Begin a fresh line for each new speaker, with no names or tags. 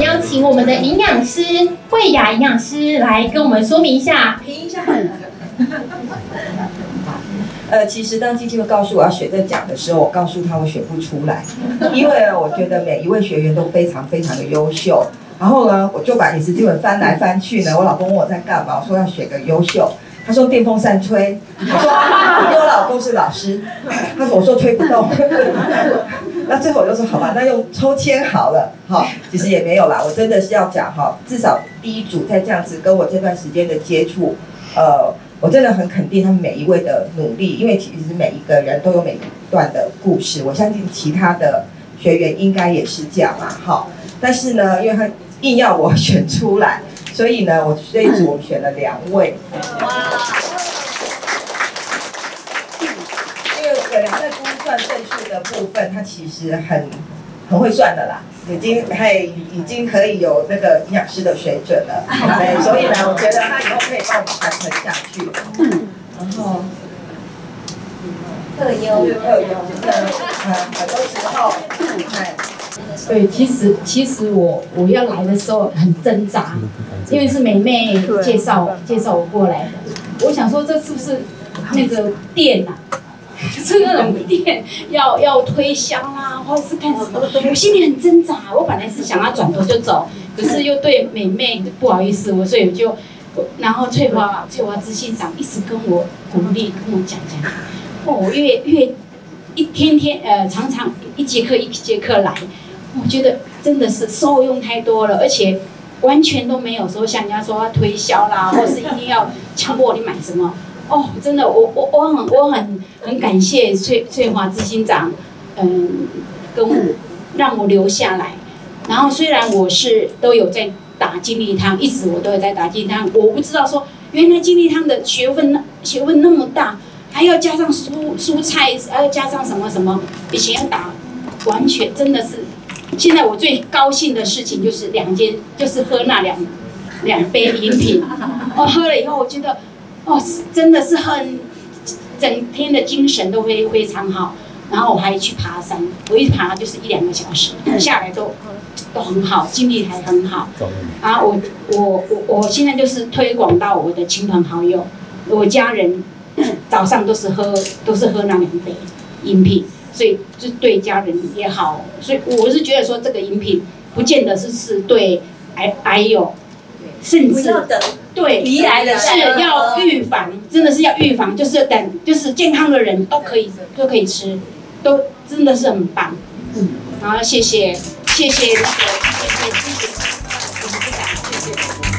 们邀请我们的营养师慧雅营养师来跟我们说明一下。
停一下。呃，其实当基金会告诉我要选这奖的时候，我告诉他我选不出来，因为我觉得每一位学员都非常非常的优秀。然后呢，我就把饮食基本翻来翻去呢。我老公问我在干嘛，我说要选个优秀。他说电风扇吹，我说因为我老公是老师，他说我说吹不动。那最后我就说好吧，那用抽签好了。好，其实也没有啦，我真的是要讲哈，至少第一组在这样子跟我这段时间的接触，呃。我真的很肯定他们每一位的努力，因为其实每一个人都有每一段的故事。我相信其他的学员应该也是这样嘛，好。但是呢，因为他硬要我选出来，所以呢，我这一组我选了两位。哇！因为可能在估算正数的部分，他其实很很会算的啦。已经还已经可以有那个营养师的水准了，对，所以呢，我觉得他以后可以帮我们传承下去。然后
特优
特优的，嗯，很多时候，
对，其实其实我我要来的时候很挣扎，因为是美妹介绍介绍我过来的，我想说这是不是那个店 呐？是那种店要要推销啦，或者是干什么？我心里很挣扎。我本来是想要转头就走，可是又对美妹不好意思，我所以我就，然后翠花翠花执行长一直跟我鼓励，跟我讲讲。哦，我越越一天天呃，常常一节课一节课来，我觉得真的是受用太多了，而且完全都没有说像人家说要推销啦，或是一定要强迫你买什么。哦，真的，我我我很我很很感谢翠翠华执行长，嗯，跟我让我留下来。然后虽然我是都有在打金力汤，一直我都有在打金汤，我不知道说原来金力汤的学问那学问那么大，还要加上蔬蔬菜，还要加上什么什么，以前要打，完全真的是。现在我最高兴的事情就是两间，就是喝那两两杯饮品，我 喝了以后我觉得。哦，真的是很，整天的精神都会非常好。然后我还去爬山，我一爬就是一两个小时，下来都都很好，精力还很好。然后我我我我现在就是推广到我的亲朋好友，我家人 早上都是喝都是喝那两杯饮品，所以就对家人也好。所以我是觉得说这个饮品不见得是是对癌癌友，甚至对，是要预防，真的是要预防，就是等，就是健康的人都可以都可以吃，都真的是很棒。然后谢谢，谢谢那个，谢谢，谢谢，谢谢，谢谢。